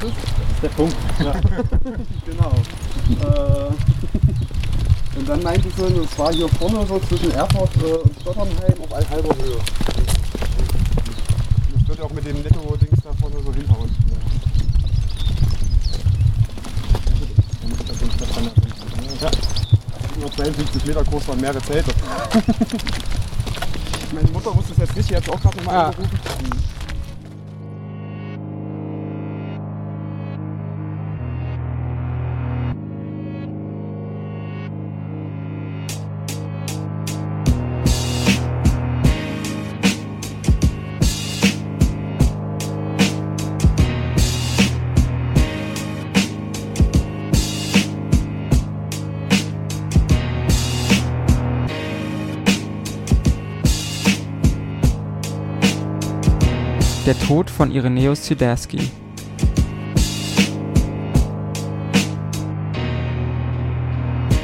Das ist der Punkt. Ja. genau. Äh, und dann meinte sie, es war hier vorne so zwischen Erfurt äh, und Stotternheim auf halber Höhe. Das wird auch mit dem Netto-Dings da vorne so hinhauen. Ja. 152 Meter groß waren mehrere Zelte. Meine Mutter wusste es jetzt nicht, die hat es auch gerade nochmal Ah. angerufen. Der Tod von Irenäus Siderski.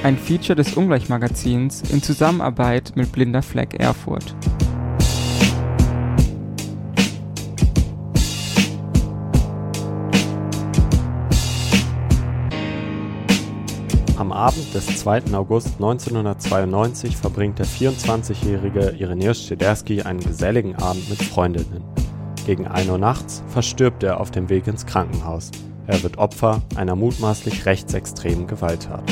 Ein Feature des Ungleichmagazins in Zusammenarbeit mit Blinder Fleck Erfurt. Am Abend des 2. August 1992 verbringt der 24-jährige Irenäus Schiderski einen geselligen Abend mit Freundinnen. Gegen 1 Uhr nachts verstirbt er auf dem Weg ins Krankenhaus. Er wird Opfer einer mutmaßlich rechtsextremen Gewalttat.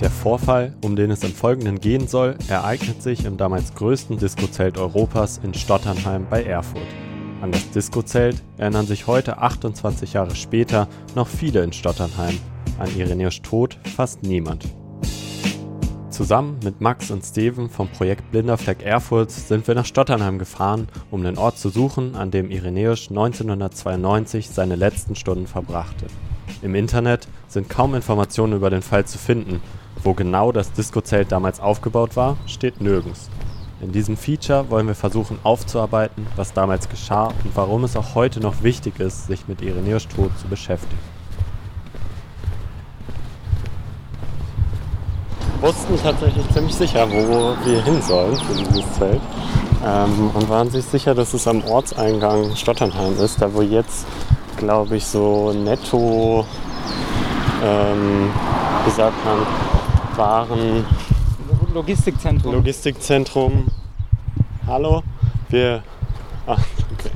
Der Vorfall, um den es im Folgenden gehen soll, ereignet sich im damals größten Diskozelt Europas in Stotternheim bei Erfurt. An das Diskozelt erinnern sich heute 28 Jahre später noch viele in Stotternheim, an Irenäus Tod fast niemand. Zusammen mit Max und Steven vom Projekt Blinder Fleck Erfurt sind wir nach Stotternheim gefahren, um den Ort zu suchen, an dem Irenäus 1992 seine letzten Stunden verbrachte. Im Internet sind kaum Informationen über den Fall zu finden. Wo genau das Diskozelt damals aufgebaut war, steht nirgends. In diesem Feature wollen wir versuchen aufzuarbeiten, was damals geschah und warum es auch heute noch wichtig ist, sich mit Irenäus Tod zu beschäftigen. Wussten tatsächlich ziemlich sicher, wo wir hin sollen für dieses Zelt. Ähm, und waren sich sicher, dass es am Ortseingang Stotternheim ist, da wo jetzt, glaube ich, so netto, ähm, wie sagt man, Waren, Logistikzentrum. Logistikzentrum. Hallo? Wir. Ah, okay.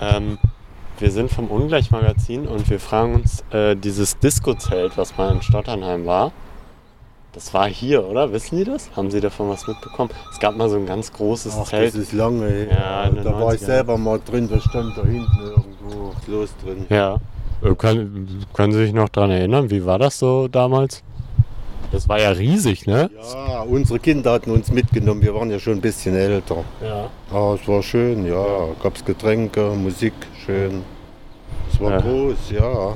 Ähm, wir sind vom Ungleichmagazin und wir fragen uns, äh, dieses Disco-Zelt, was mal in Stotternheim war, das war hier, oder? Wissen Sie das? Haben Sie davon was mitbekommen? Es gab mal so ein ganz großes Ach, Zelt. das ist lange her. Ja, da war ich 90ern. selber mal drin, da stand da hinten irgendwo Klos drin. Ja. Äh, Können, können Sie sich noch daran erinnern? Wie war das so damals? Das war ja riesig, ne? Ja, unsere Kinder hatten uns mitgenommen, wir waren ja schon ein bisschen älter. Ja. Aber es war schön, ja. Gab's Getränke, Musik, schön. Es war Ja. groß, ja.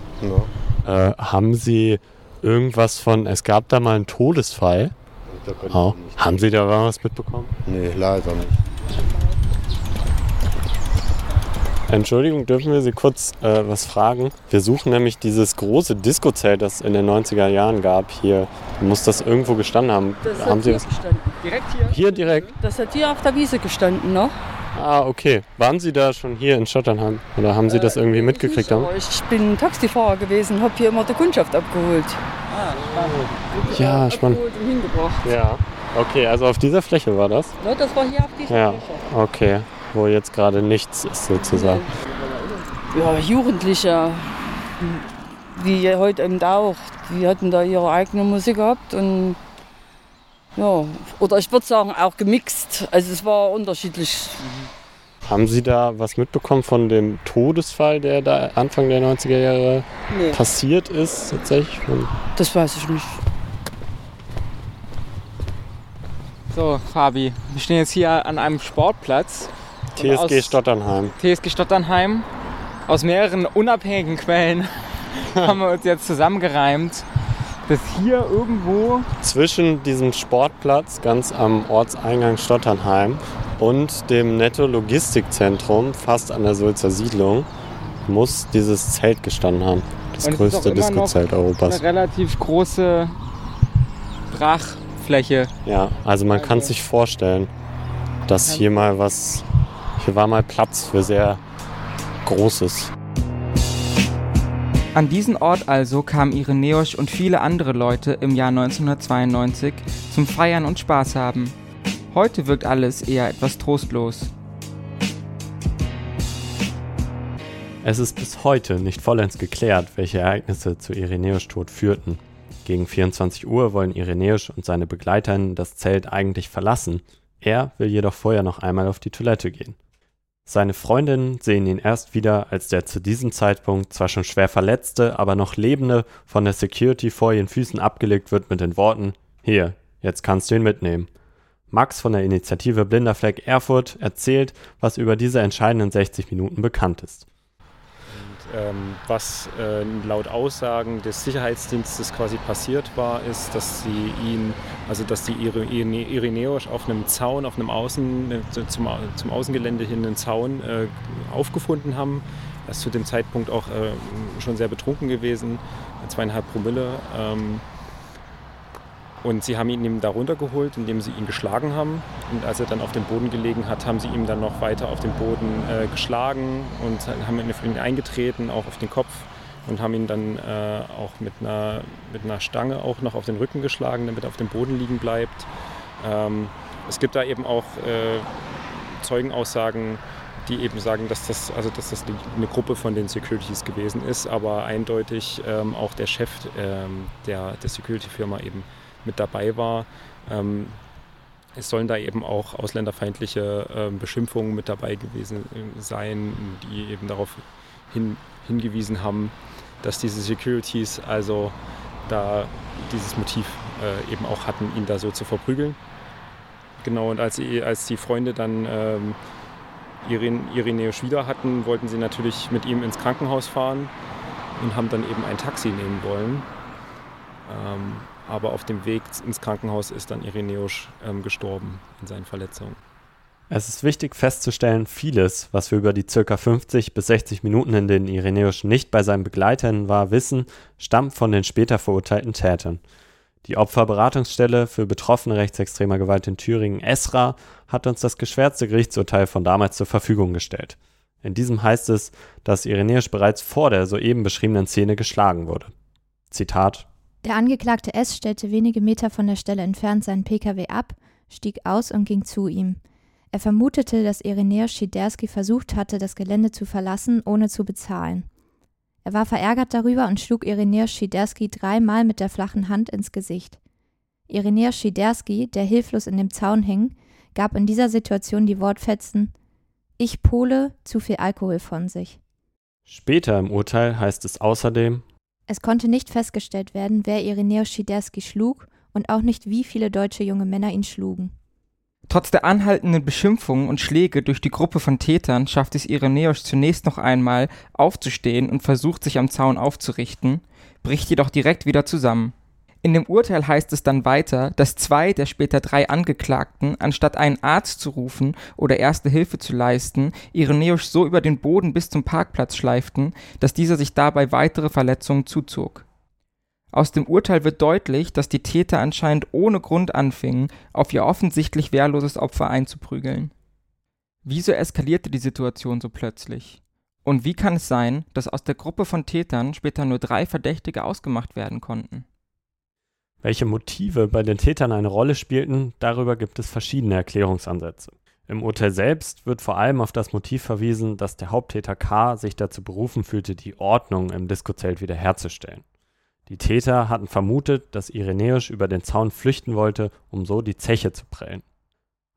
ja. Äh, haben Sie irgendwas von, es gab da mal einen Todesfall. Oh. Haben Sie da was mitbekommen? Nee, leider nicht. Entschuldigung, dürfen wir Sie kurz äh, was fragen? Wir suchen nämlich dieses große Disco-Zelt, das es in den 90er Jahren gab hier. Muss das irgendwo gestanden haben? Das haben hat Sie hier das? gestanden. Direkt hier? Hier direkt? Das hat hier auf der Wiese gestanden, ne? Ah, okay. Waren Sie da schon hier in Schotternheim? Oder haben Sie das irgendwie mitgekriegt? Nicht, aber Ich bin Taxifahrer gewesen, habe hier immer die Kundschaft abgeholt. Ja, spannend. Abgeholt und hingebracht. Ja. Okay, also auf dieser Fläche war das? Ne, das war hier auf dieser Ja. Fläche. Okay. Wo jetzt gerade nichts ist sozusagen. Ja, Jugendliche, wie heute eben auch, die hatten da ihre eigene Musik gehabt und ja, oder ich würde sagen auch gemixt. Also es war unterschiedlich. Haben Sie da was mitbekommen von dem Todesfall, der da Anfang der 90er Jahre Nee, passiert ist? Tatsächlich? Das weiß ich nicht. So, Fabi, wir stehen jetzt hier an einem Sportplatz. TSG Stotternheim. TSG Stotternheim. Aus mehreren unabhängigen Quellen haben wir uns jetzt zusammengereimt, dass hier irgendwo Zwischen diesem Sportplatz ganz am Ortseingang Stotternheim und dem Netto Logistikzentrum, fast an der Sulzer Siedlung, muss dieses Zelt gestanden haben. Das Und größte Disco-Zelt Europas. eine relativ große Brachfläche. Ja, also man kann sich vorstellen, dass hier mal was, hier war mal Platz für sehr Großes. An diesen Ort also kamen Irenäus und viele andere Leute im Jahr 1992 zum Feiern und Spaß haben. Heute wirkt alles eher etwas trostlos. Es ist bis heute nicht vollends geklärt, welche Ereignisse zu Irenäus Tod führten. Gegen 24 Uhr wollen Irenäus und seine Begleiterinnen das Zelt eigentlich verlassen. Er will jedoch vorher noch einmal auf die Toilette gehen. Seine Freundinnen sehen ihn erst wieder, als der zu diesem Zeitpunkt zwar schon schwer verletzte, aber noch lebende von der Security vor ihren Füßen abgelegt wird mit den Worten: Hier, jetzt kannst du ihn mitnehmen. Max von der Initiative Blinder Fleck Erfurt erzählt, was über diese entscheidenden 60 Minuten bekannt ist. Ähm, was äh, laut Aussagen des Sicherheitsdienstes quasi passiert war, ist, dass sie ihn, also dass die Irenäus auf einem Zaun, auf einem Außen, äh, zum, zum Außengelände hin einen Zaun äh, aufgefunden haben. Er ist zu dem Zeitpunkt auch schon sehr betrunken gewesen, zweieinhalb Promille. Und sie haben ihn ihm da runtergeholt, indem sie ihn geschlagen haben. Und als er dann auf dem Boden gelegen hat, haben sie ihm dann noch weiter auf dem Boden äh, geschlagen und haben ihn eingetreten, auch auf den Kopf. Und haben ihn dann äh, auch mit einer, mit einer Stange auch noch auf den Rücken geschlagen, damit er auf dem Boden liegen bleibt. Ähm, es gibt da eben auch äh, Zeugenaussagen, die eben sagen, dass das, also dass das eine Gruppe von den Securities gewesen ist, aber eindeutig ähm, auch der Chef ähm, der, der Security-Firma eben mit dabei war. Ähm, es sollen da eben auch ausländerfeindliche äh, Beschimpfungen mit dabei gewesen äh, sein, die eben darauf hin, hingewiesen haben, dass diese Securities also da dieses Motiv äh, eben auch hatten, ihn da so zu verprügeln. Genau, und als, als die Freunde dann ähm, Iren, Irenäus wieder hatten, wollten sie natürlich mit ihm ins Krankenhaus fahren und haben dann eben ein Taxi nehmen wollen. Ähm, aber auf dem Weg ins Krankenhaus ist dann Irenäus ähm, gestorben in seinen Verletzungen. Es ist wichtig festzustellen, vieles, was wir über die ca. 50 bis 60 Minuten, in denen Irenäus nicht bei seinen Begleitern war, wissen, stammt von den später verurteilten Tätern. Die Opferberatungsstelle für Betroffene rechtsextremer Gewalt in Thüringen, ESRA, hat uns das geschwärzte Gerichtsurteil von damals zur Verfügung gestellt. In diesem heißt es, dass Irenäus bereits vor der soeben beschriebenen Szene geschlagen wurde. Zitat der Angeklagte S. stellte wenige Meter von der Stelle entfernt seinen Pkw ab, stieg aus und ging zu ihm. Er vermutete, dass Irenäus Schiderski versucht hatte, das Gelände zu verlassen, ohne zu bezahlen. Er war verärgert darüber und schlug Irenäus Schiderski dreimal mit der flachen Hand ins Gesicht. Irenäus Schiderski, der hilflos in dem Zaun hing, gab in dieser Situation die Wortfetzen Ich Pole, zu viel Alkohol von sich. Später im Urteil heißt es außerdem, es konnte nicht festgestellt werden, wer Irenäus Schiderski schlug und auch nicht, wie viele deutsche junge Männer ihn schlugen. Trotz der anhaltenden Beschimpfungen und Schläge durch die Gruppe von Tätern schafft es Irenäus zunächst noch einmal aufzustehen und versucht sich am Zaun aufzurichten, bricht jedoch direkt wieder zusammen. In dem Urteil heißt es dann weiter, dass zwei der später drei Angeklagten, anstatt einen Arzt zu rufen oder erste Hilfe zu leisten, Irenäus so über den Boden bis zum Parkplatz schleiften, dass dieser sich dabei weitere Verletzungen zuzog. Aus dem Urteil wird deutlich, dass die Täter anscheinend ohne Grund anfingen, auf ihr offensichtlich wehrloses Opfer einzuprügeln. Wieso eskalierte die Situation so plötzlich? Und wie kann es sein, dass aus der Gruppe von Tätern später nur drei Verdächtige ausgemacht werden konnten? Welche Motive bei den Tätern eine Rolle spielten, darüber gibt es verschiedene Erklärungsansätze. Im Urteil selbst wird vor allem auf das Motiv verwiesen, dass der Haupttäter K. sich dazu berufen fühlte, die Ordnung im Diskozelt wiederherzustellen. Die Täter hatten vermutet, dass Irenäus über den Zaun flüchten wollte, um so die Zeche zu prellen.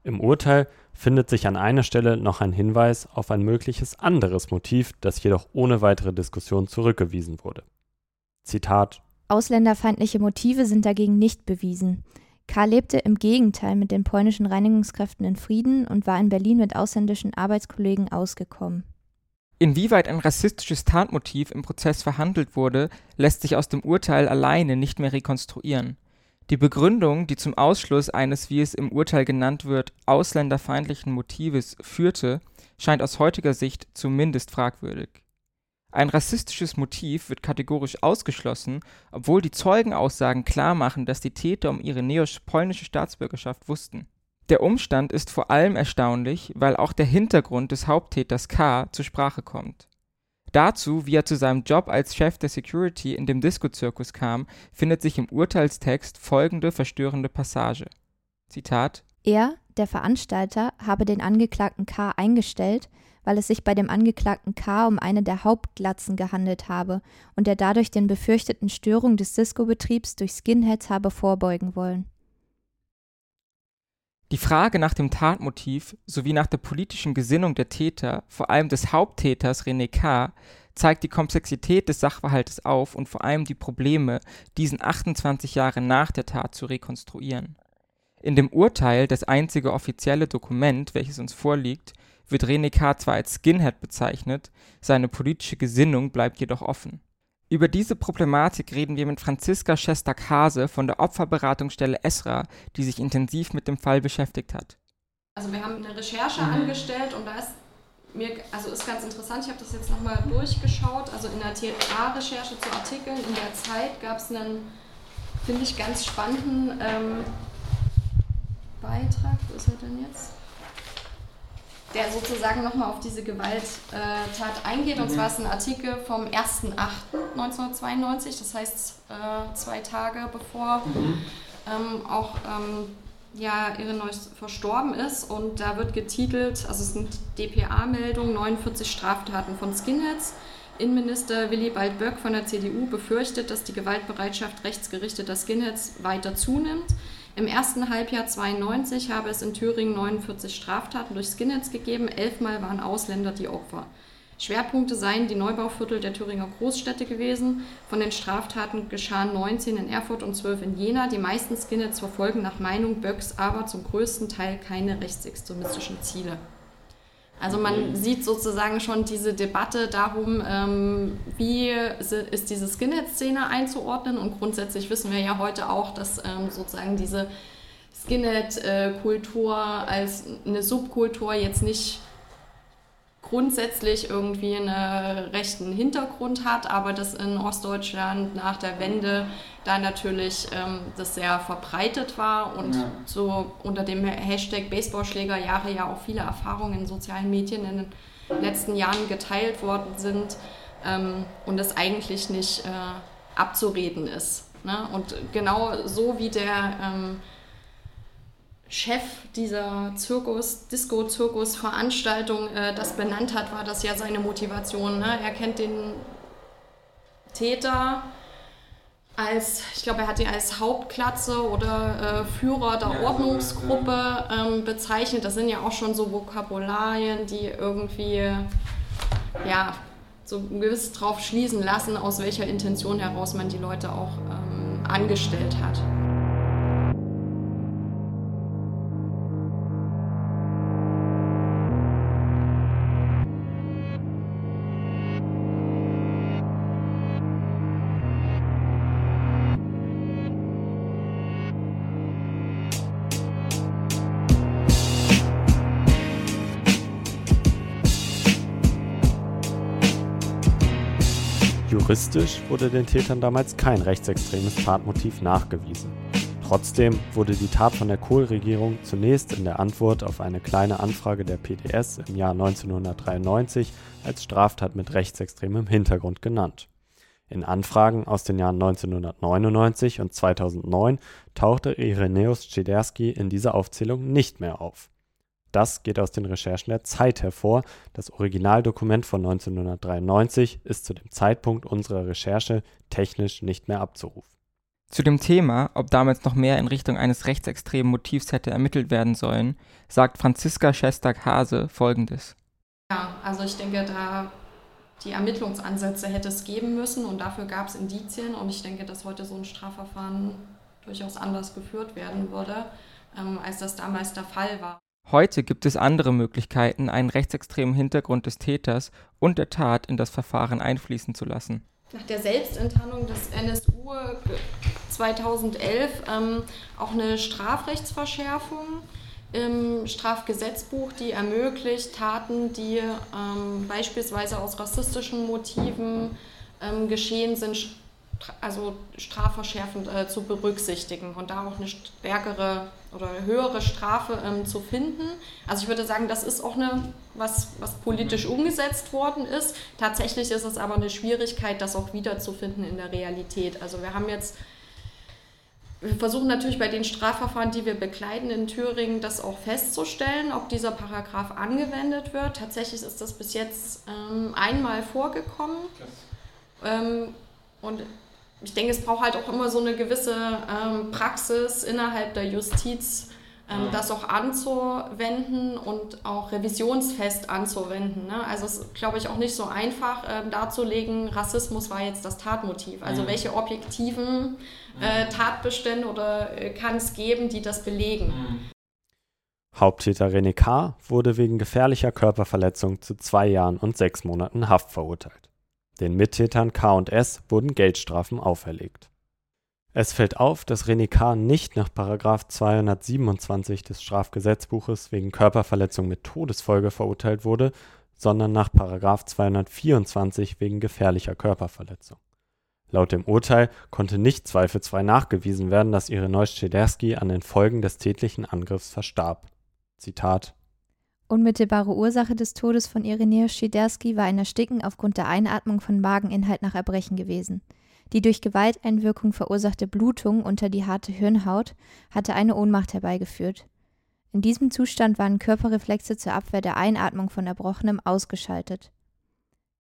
Im Urteil findet sich an einer Stelle noch ein Hinweis auf ein mögliches anderes Motiv, das jedoch ohne weitere Diskussion zurückgewiesen wurde. Zitat Ausländerfeindliche Motive sind dagegen nicht bewiesen. K. lebte im Gegenteil mit den polnischen Reinigungskräften in Frieden und war in Berlin mit ausländischen Arbeitskollegen ausgekommen. Inwieweit ein rassistisches Tatmotiv im Prozess verhandelt wurde, lässt sich aus dem Urteil alleine nicht mehr rekonstruieren. Die Begründung, die zum Ausschluss eines, wie es im Urteil genannt wird, ausländerfeindlichen Motives führte, scheint aus heutiger Sicht zumindest fragwürdig. Ein rassistisches Motiv wird kategorisch ausgeschlossen, obwohl die Zeugenaussagen klarmachen, dass die Täter um ihre polnische Staatsbürgerschaft wussten. Der Umstand ist vor allem erstaunlich, weil auch der Hintergrund des Haupttäters K. zur Sprache kommt. Dazu, wie er zu seinem Job als Chef der Security in dem Disco-Zirkus kam, findet sich im Urteilstext folgende verstörende Passage. Zitat Er, der Veranstalter, habe den Angeklagten K. eingestellt, weil es sich bei dem Angeklagten K. um eine der Hauptglatzen gehandelt habe und er dadurch den befürchteten Störungen des Disco-Betriebs durch Skinheads habe vorbeugen wollen. Die Frage nach dem Tatmotiv sowie nach der politischen Gesinnung der Täter, vor allem des Haupttäters René K., zeigt die Komplexität des Sachverhaltes auf und vor allem die Probleme, diesen 28 Jahre nach der Tat zu rekonstruieren. In dem Urteil, das einzige offizielle Dokument, welches uns vorliegt, wird René K. zwar als Skinhead bezeichnet, seine politische Gesinnung bleibt jedoch offen. Über diese Problematik reden wir mit Franziska Schestak-Hase von der Opferberatungsstelle ESRA, die sich intensiv mit dem Fall beschäftigt hat. Also wir haben eine Recherche mhm. angestellt und da ist mir, also ist ganz interessant, ich habe das jetzt nochmal durchgeschaut, also in der TA-Recherche zu Artikeln in der Zeit gab es einen, finde ich, ganz spannenden ähm, Beitrag, wo ist er denn jetzt? Der sozusagen nochmal auf diese Gewalttat eingeht. Mhm. Und zwar ist ein Artikel vom 1.8.1992, das heißt äh, zwei Tage bevor mhm. ähm, auch ähm, ja, Irreneuss verstorben ist. Und da wird getitelt, also es sind DPA-Meldungen, 49 Straftaten von Skinheads. Innenminister Willibald Böck von der CDU befürchtet, dass die Gewaltbereitschaft rechtsgerichteter Skinheads weiter zunimmt. Im ersten Halbjahr 92 habe es in Thüringen 49 Straftaten durch Skinheads gegeben. Elfmal waren Ausländer die Opfer. Schwerpunkte seien die Neubauviertel der Thüringer Großstädte gewesen. Von den Straftaten geschahen 19 in Erfurt und 12 in Jena. Die meisten Skinheads verfolgen nach Meinung Böcks aber zum größten Teil keine rechtsextremistischen Ziele. Also man sieht sozusagen schon diese Debatte darum, ähm, wie ist diese Skinhead-Szene einzuordnen. Und grundsätzlich wissen wir ja heute auch, dass ähm, sozusagen diese Skinhead-Kultur als eine Subkultur jetzt nicht grundsätzlich irgendwie einen rechten Hintergrund hat, aber dass in Ostdeutschland nach der Wende da natürlich ähm, das sehr verbreitet war und ja. so unter dem Hashtag Baseballschlägerjahre ja auch viele Erfahrungen in sozialen Medien in den letzten Jahren geteilt worden sind ähm, und das eigentlich nicht äh, abzureden ist. Ne? Und genau so wie der ähm, Chef dieser Zirkus, Disco-Zirkus-Veranstaltung äh, das benannt hat, war das ja seine Motivation. Ne? Er kennt den Täter als, ich glaube, er hat ihn als Hauptklatze oder äh, Führer der ja, Ordnungsgruppe ähm, bezeichnet. Das sind ja auch schon so Vokabularien, die irgendwie, ja, so gewiss drauf schließen lassen, aus welcher Intention heraus man die Leute auch ähm, angestellt hat. Juristisch wurde den Tätern damals kein rechtsextremes Tatmotiv nachgewiesen. Trotzdem wurde die Tat von der Kohl-Regierung zunächst in der Antwort auf eine kleine Anfrage der PDS im Jahr 1993 als Straftat mit rechtsextremem Hintergrund genannt. In Anfragen aus den Jahren 1999 und 2009 tauchte Irenäus Czederski in dieser Aufzählung nicht mehr auf das geht aus den Recherchen der Zeit hervor. Das Originaldokument von 1993 ist zu dem Zeitpunkt unserer Recherche technisch nicht mehr abzurufen. Zu dem Thema, ob damals noch mehr in Richtung eines rechtsextremen Motivs hätte ermittelt werden sollen, sagt Franziska Schestak-Hase folgendes. Ja, also ich denke, da die Ermittlungsansätze hätte es geben müssen und dafür gab es Indizien und ich denke, dass heute so ein Strafverfahren durchaus anders geführt werden würde, ähm, als das damals der Fall war. Heute gibt es andere Möglichkeiten, einen rechtsextremen Hintergrund des Täters und der Tat in das Verfahren einfließen zu lassen. Nach der Selbstenttarnung des NSU 2011 ähm, auch eine Strafrechtsverschärfung im Strafgesetzbuch, die ermöglicht, Taten, die ähm, beispielsweise aus rassistischen Motiven ähm, geschehen sind, also strafverschärfend äh, zu berücksichtigen und da auch eine stärkere oder höhere Strafe ähm, zu finden. Also ich würde sagen, das ist auch eine, was, was politisch umgesetzt worden ist. Tatsächlich ist es aber eine Schwierigkeit, das auch wiederzufinden in der Realität. Also wir haben jetzt wir versuchen natürlich bei den Strafverfahren, die wir begleiten in Thüringen, das auch festzustellen, ob dieser Paragraph angewendet wird. Tatsächlich ist das bis jetzt ähm, einmal vorgekommen. Ähm, und ich denke, es braucht halt auch immer so eine gewisse ähm, Praxis innerhalb der Justiz, ähm, das auch anzuwenden und auch revisionsfest anzuwenden. Ne? Also es ist, glaube ich, auch nicht so einfach ähm, darzulegen, Rassismus war jetzt das Tatmotiv. Also mhm. welche objektiven äh, mhm. Tatbestände oder äh, kann es geben, die das belegen? Mhm. Haupttäter René K. wurde wegen gefährlicher Körperverletzung zu zwei Jahren und sechs Monaten Haft verurteilt. Den Mittätern K und S wurden Geldstrafen auferlegt. Es fällt auf, dass René K. nicht nach 227 des Strafgesetzbuches wegen Körperverletzung mit Todesfolge verurteilt wurde, sondern nach 224 wegen gefährlicher Körperverletzung. Laut dem Urteil konnte nicht zweifelsfrei nachgewiesen werden, dass Ireneusz Schederski an den Folgen des tätlichen Angriffs verstarb. Zitat Unmittelbare Ursache des Todes von Irenäus Schiderski war ein Ersticken aufgrund der Einatmung von Mageninhalt nach Erbrechen gewesen. Die durch Gewalteinwirkung verursachte Blutung unter die harte Hirnhaut hatte eine Ohnmacht herbeigeführt. In diesem Zustand waren Körperreflexe zur Abwehr der Einatmung von Erbrochenem ausgeschaltet.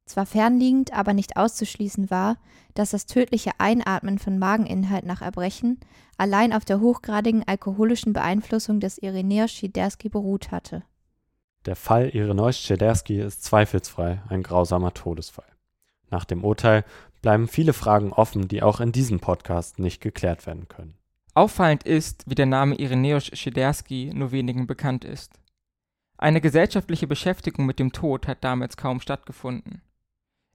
Zwar fernliegend, aber nicht auszuschließen war, dass das tödliche Einatmen von Mageninhalt nach Erbrechen allein auf der hochgradigen alkoholischen Beeinflussung des Irenäus Schiderski beruht hatte. Der Fall Ireneusz-Czederski ist zweifelsfrei ein grausamer Todesfall. Nach dem Urteil bleiben viele Fragen offen, die auch in diesem Podcast nicht geklärt werden können. Auffallend ist, wie der Name Ireneusz Schiderski nur wenigen bekannt ist. Eine gesellschaftliche Beschäftigung mit dem Tod hat damals kaum stattgefunden.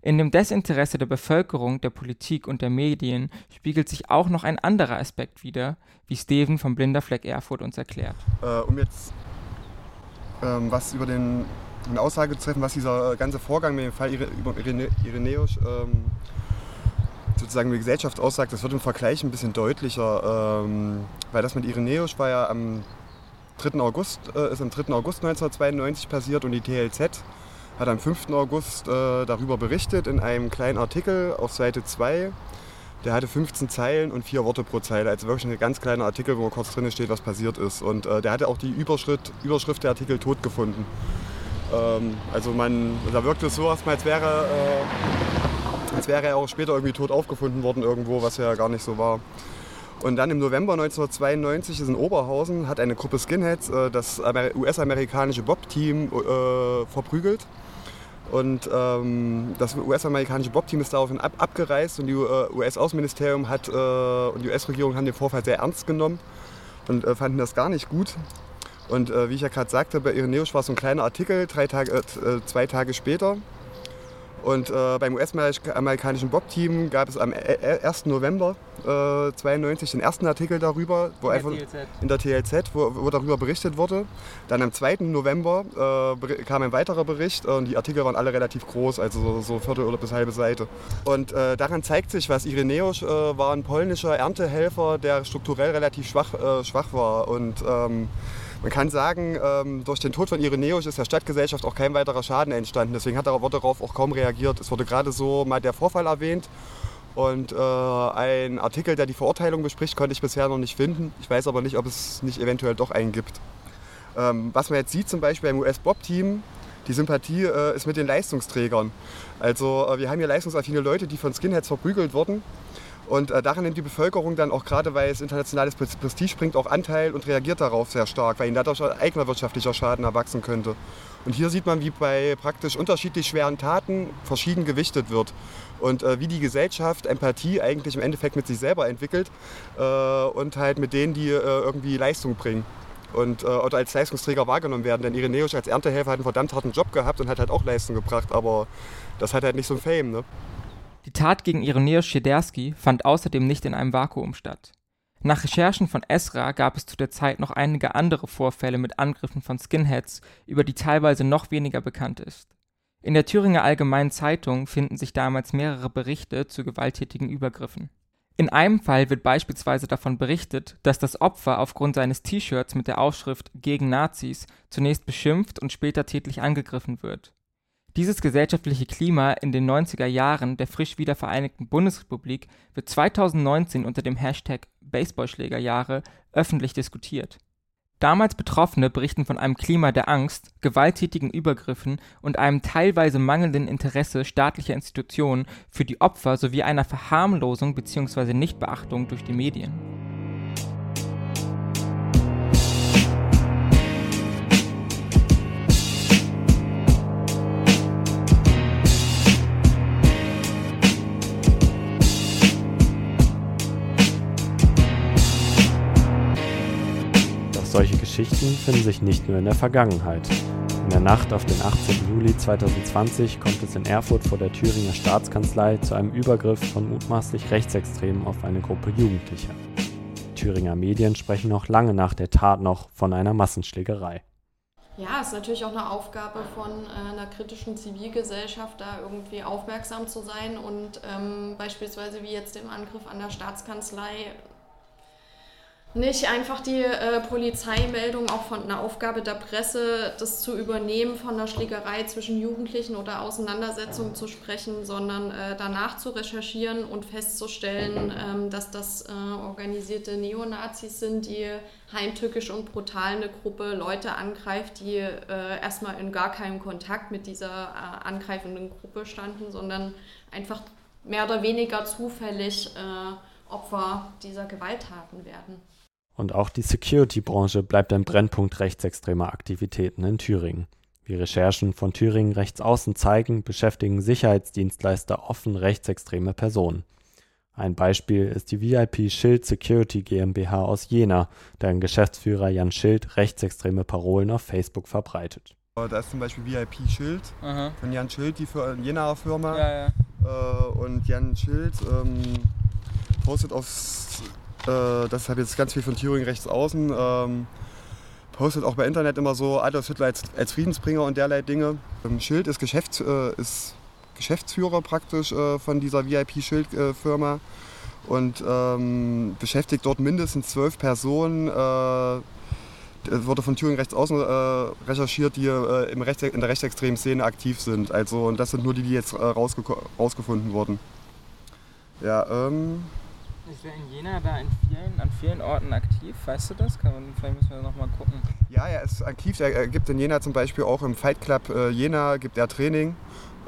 In dem Desinteresse der Bevölkerung, der Politik und der Medien spiegelt sich auch noch ein anderer Aspekt wider, wie Steven vom Blinderfleck Erfurt uns erklärt. Äh, um jetzt ähm, was über den, eine Aussage zu treffen, was dieser ganze Vorgang mit dem Fall über Irene, Irenäus ähm, sozusagen die Gesellschaft aussagt, das wird im Vergleich ein bisschen deutlicher, ähm, weil das mit Irenäus war ja am 3. August, äh, ist am 3. August 1992 passiert und die TLZ hat am 5. August äh, darüber berichtet in einem kleinen Artikel auf Seite 2 der hatte 15 Zeilen und vier Worte pro Zeile. Also wirklich ein ganz kleiner Artikel, wo kurz drin steht, was passiert ist. Und äh, der hatte auch die Überschrift, Überschrift der Artikel tot gefunden. Ähm, also man, da wirkt es so erstmal, als wäre, äh, als wäre er auch später irgendwie tot aufgefunden worden irgendwo, was ja gar nicht so war. Und dann im November 1992 ist in Oberhausen, hat eine Gruppe Skinheads äh, das US-amerikanische Bob-Team äh, verprügelt. Und ähm, das US-amerikanische Bob-Team ist daraufhin ab, abgereist und die äh, US-Außenministerium hat äh, und die US-Regierung haben den Vorfall sehr ernst genommen und äh, fanden das gar nicht gut. Und äh, wie ich ja gerade sagte, bei Ireneusz war es so ein kleiner Artikel, drei Tage, äh, zwei Tage später. Und äh, beim US-amerikanischen Bob-Team gab es am 1. E, e, November äh, 92 den ersten Artikel darüber, wo in, der TLZ. in der TLZ, wo, wo, darüber berichtet wurde. Dann am 2. November äh, kam ein weiterer Bericht und die Artikel waren alle relativ groß, also so, so Viertel oder bis halbe Seite. Und äh, daran zeigt sich, was Ireneusz äh, war ein polnischer Erntehelfer, der strukturell relativ schwach, äh, schwach war und ähm, man kann sagen, ähm, durch den Tod von Irenäus ist der Stadtgesellschaft auch kein weiterer Schaden entstanden. Deswegen hat er darauf auch kaum reagiert. Es wurde gerade so mal der Vorfall erwähnt. Und äh, ein Artikel, der die Verurteilung bespricht, konnte ich bisher noch nicht finden. Ich weiß aber nicht, ob es nicht eventuell doch einen gibt. Ähm, was man jetzt sieht, zum Beispiel beim US-Bob-Team, die Sympathie äh, ist mit den Leistungsträgern. Also äh, wir haben hier leistungsaffine Leute, die von Skinheads verprügelt wurden. Und äh, daran nimmt die Bevölkerung dann auch gerade, weil es internationales Prestige bringt, auch Anteil und reagiert darauf sehr stark, weil ihnen dadurch eigener wirtschaftlicher Schaden erwachsen könnte. Und hier sieht man, wie bei praktisch unterschiedlich schweren Taten verschieden gewichtet wird und äh, wie die Gesellschaft Empathie eigentlich im Endeffekt mit sich selber entwickelt äh, und halt mit denen, die äh, irgendwie Leistung bringen und äh, oder als Leistungsträger wahrgenommen werden. Denn Ireneusz als Erntehelfer hat einen verdammt harten Job gehabt und hat halt auch Leistung gebracht, aber das hat halt nicht so ein Fame. Ne? Die Tat gegen Ireneusz Schiderski fand außerdem nicht in einem Vakuum statt. Nach Recherchen von Esra gab es zu der Zeit noch einige andere Vorfälle mit Angriffen von Skinheads, über die teilweise noch weniger bekannt ist. In der Thüringer Allgemeinen Zeitung finden sich damals mehrere Berichte zu gewalttätigen Übergriffen. In einem Fall wird beispielsweise davon berichtet, dass das Opfer aufgrund seines T-Shirts mit der Aufschrift Gegen Nazis zunächst beschimpft und später tätlich angegriffen wird. Dieses gesellschaftliche Klima in den 90er Jahren der frisch wiedervereinigten Bundesrepublik wird 2019 unter dem Hashtag Baseballschlägerjahre öffentlich diskutiert Damals Betroffene berichten von einem Klima der Angst, gewalttätigen Übergriffen und einem teilweise mangelnden Interesse staatlicher Institutionen für die Opfer sowie einer Verharmlosung bzw. Nichtbeachtung durch die Medien Geschichten finden sich nicht nur in der Vergangenheit. In der Nacht auf den 18. Juli 2020 kommt es in Erfurt vor der Thüringer Staatskanzlei zu einem Übergriff von mutmaßlich Rechtsextremen auf eine Gruppe Jugendlicher. Thüringer Medien sprechen noch lange nach der Tat noch von einer Massenschlägerei. Ja, es ist natürlich auch eine Aufgabe von äh, einer kritischen Zivilgesellschaft, da irgendwie aufmerksam zu sein und ähm, beispielsweise wie jetzt im Angriff an der Staatskanzlei nicht einfach die äh, Polizeimeldung auch von einer Aufgabe der Presse, das zu übernehmen, von einer Schlägerei zwischen Jugendlichen oder Auseinandersetzungen zu sprechen, sondern äh, danach zu recherchieren und festzustellen, ähm, dass das äh, organisierte Neonazis sind, die heimtückisch und brutal eine Gruppe Leute angreift, die äh, erstmal in gar keinem Kontakt mit dieser äh, angreifenden Gruppe standen, sondern einfach mehr oder weniger zufällig äh, Opfer dieser Gewalttaten werden. Und auch die Security-Branche bleibt ein Brennpunkt rechtsextremer Aktivitäten in Thüringen. Wie Recherchen von Thüringen Rechtsaußen zeigen, beschäftigen Sicherheitsdienstleister offen rechtsextreme Personen. Ein Beispiel ist die VIP Schild Security GmbH aus Jena, deren Geschäftsführer Jan Schild rechtsextreme Parolen auf Facebook verbreitet. Da ist zum Beispiel VIP Schild Aha. von Jan Schild, die für Jenaer Firma. Ja, ja. Äh, und Jan Schild ähm, postet auf äh, das habe jetzt ganz viel von Thüringen rechts außen. Ähm, postet auch bei Internet immer so Adolf Hitler als, als Friedensbringer und derlei Dinge. Ähm, Schild ist, Geschäfts-, äh, ist Geschäftsführer praktisch äh, von dieser VIP-Schild-Firma und ähm, beschäftigt dort mindestens zwölf Personen. Äh, wurde von Thüringen rechts außen äh, recherchiert, die äh, im Rechts in der rechtsextremen Szene aktiv sind. Also, und das sind nur die, die jetzt äh, rausge rausgefunden wurden. Ja, ähm, ich wäre in Jena da in vielen, an vielen Orten aktiv, weißt du das? Kann man, vielleicht müssen wir nochmal gucken. Ja, er ist aktiv. Er gibt in Jena zum Beispiel auch im Fight Club äh, Jena gibt er Training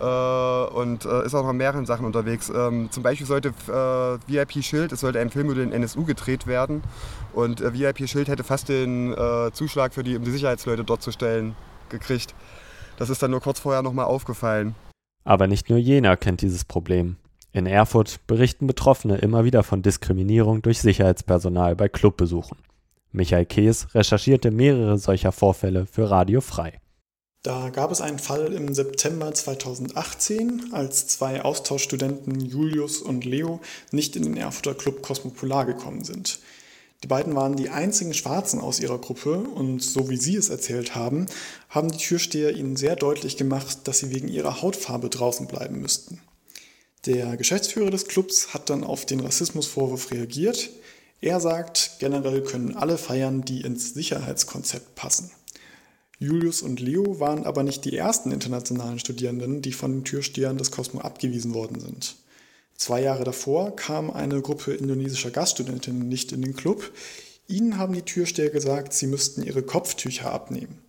äh, und äh, ist auch noch in mehreren Sachen unterwegs. Ähm, zum Beispiel sollte äh, VIP Schild, es sollte ein Film über den NSU gedreht werden und äh, VIP Schild hätte fast den äh, Zuschlag für die, um die Sicherheitsleute dort zu stellen, gekriegt. Das ist dann nur kurz vorher nochmal aufgefallen. Aber nicht nur Jena kennt dieses Problem. In Erfurt berichten Betroffene immer wieder von Diskriminierung durch Sicherheitspersonal bei Clubbesuchen. Michael Kees recherchierte mehrere solcher Vorfälle für Radio Frei. Da gab es einen Fall im September 2018, als zwei Austauschstudenten Julius und Leo nicht in den Erfurter Club Cosmopolar gekommen sind. Die beiden waren die einzigen Schwarzen aus ihrer Gruppe und so wie sie es erzählt haben, haben die Türsteher ihnen sehr deutlich gemacht, dass sie wegen ihrer Hautfarbe draußen bleiben müssten. Der Geschäftsführer des Clubs hat dann auf den Rassismusvorwurf reagiert. Er sagt, generell können alle feiern, die ins Sicherheitskonzept passen. Julius und Leo waren aber nicht die ersten internationalen Studierenden, die von den Türstehern des Cosmo abgewiesen worden sind. Zwei Jahre davor kam eine Gruppe indonesischer Gaststudentinnen nicht in den Club. Ihnen haben die Türsteher gesagt, sie müssten ihre Kopftücher abnehmen.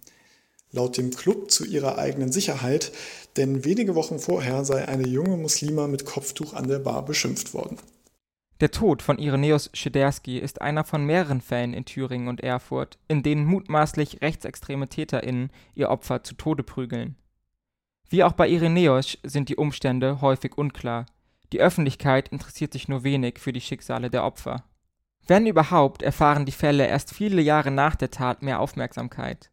Laut dem Club zu ihrer eigenen Sicherheit, denn wenige Wochen vorher sei eine junge Muslima mit Kopftuch an der Bar beschimpft worden. Der Tod von Ireneus Schederski ist einer von mehreren Fällen in Thüringen und Erfurt, in denen mutmaßlich rechtsextreme TäterInnen ihr Opfer zu Tode prügeln. Wie auch bei Ireneus sind die Umstände häufig unklar. Die Öffentlichkeit interessiert sich nur wenig für die Schicksale der Opfer. Wenn überhaupt, erfahren die Fälle erst viele Jahre nach der Tat mehr Aufmerksamkeit.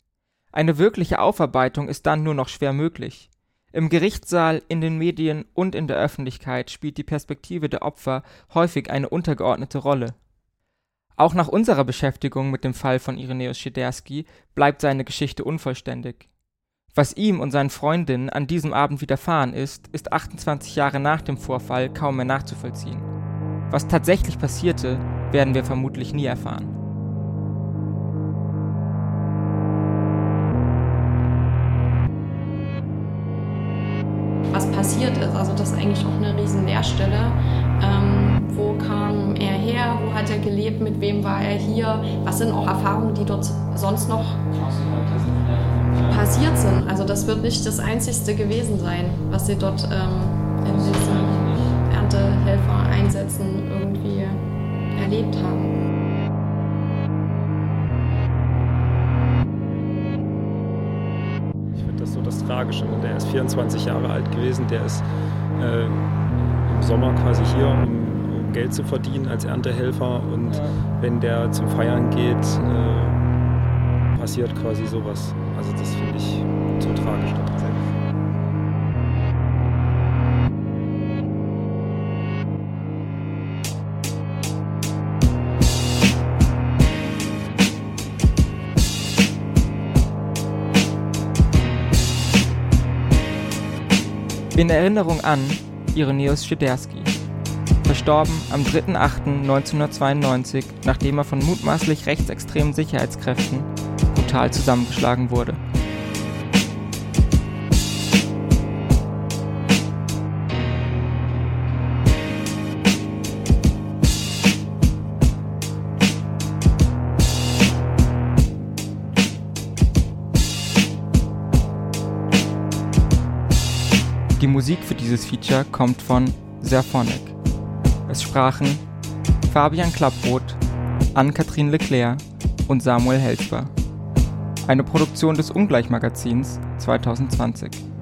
Eine wirkliche Aufarbeitung ist dann nur noch schwer möglich. Im Gerichtssaal, in den Medien und in der Öffentlichkeit spielt die Perspektive der Opfer häufig eine untergeordnete Rolle. Auch nach unserer Beschäftigung mit dem Fall von Irenäus Schiderski bleibt seine Geschichte unvollständig. Was ihm und seinen Freundinnen an diesem Abend widerfahren ist, ist 28 Jahre nach dem Vorfall kaum mehr nachzuvollziehen. Was tatsächlich passierte, werden wir vermutlich nie erfahren. Passiert ist, also das ist eigentlich auch eine riesen Leerstelle. Ähm, wo kam er her? Wo hat er gelebt? Mit wem war er hier? Was sind auch Erfahrungen, die dort sonst noch passiert sind? Also das wird nicht das Einzigste gewesen sein, was sie dort ähm, in diesen Erntehelfer-Einsätzen irgendwie erlebt haben. Ne? Der ist 24 Jahre alt gewesen, der ist äh, im Sommer quasi hier, um, um, Geld zu verdienen als Erntehelfer. Und ja. wenn der zum Feiern geht, äh, passiert quasi sowas. Also das finde ich so tragisch In Erinnerung an Ireneus Schiderski. Verstorben am 3.8.1992, nachdem er von mutmaßlich rechtsextremen Sicherheitskräften brutal zusammengeschlagen wurde. Musik für dieses Feature kommt von Serphonic. Es sprachen Fabian Klapproth, Ann-Kathrin Leclerc und Samuel Helsper. Eine Produktion des Ungleichmagazins 2020.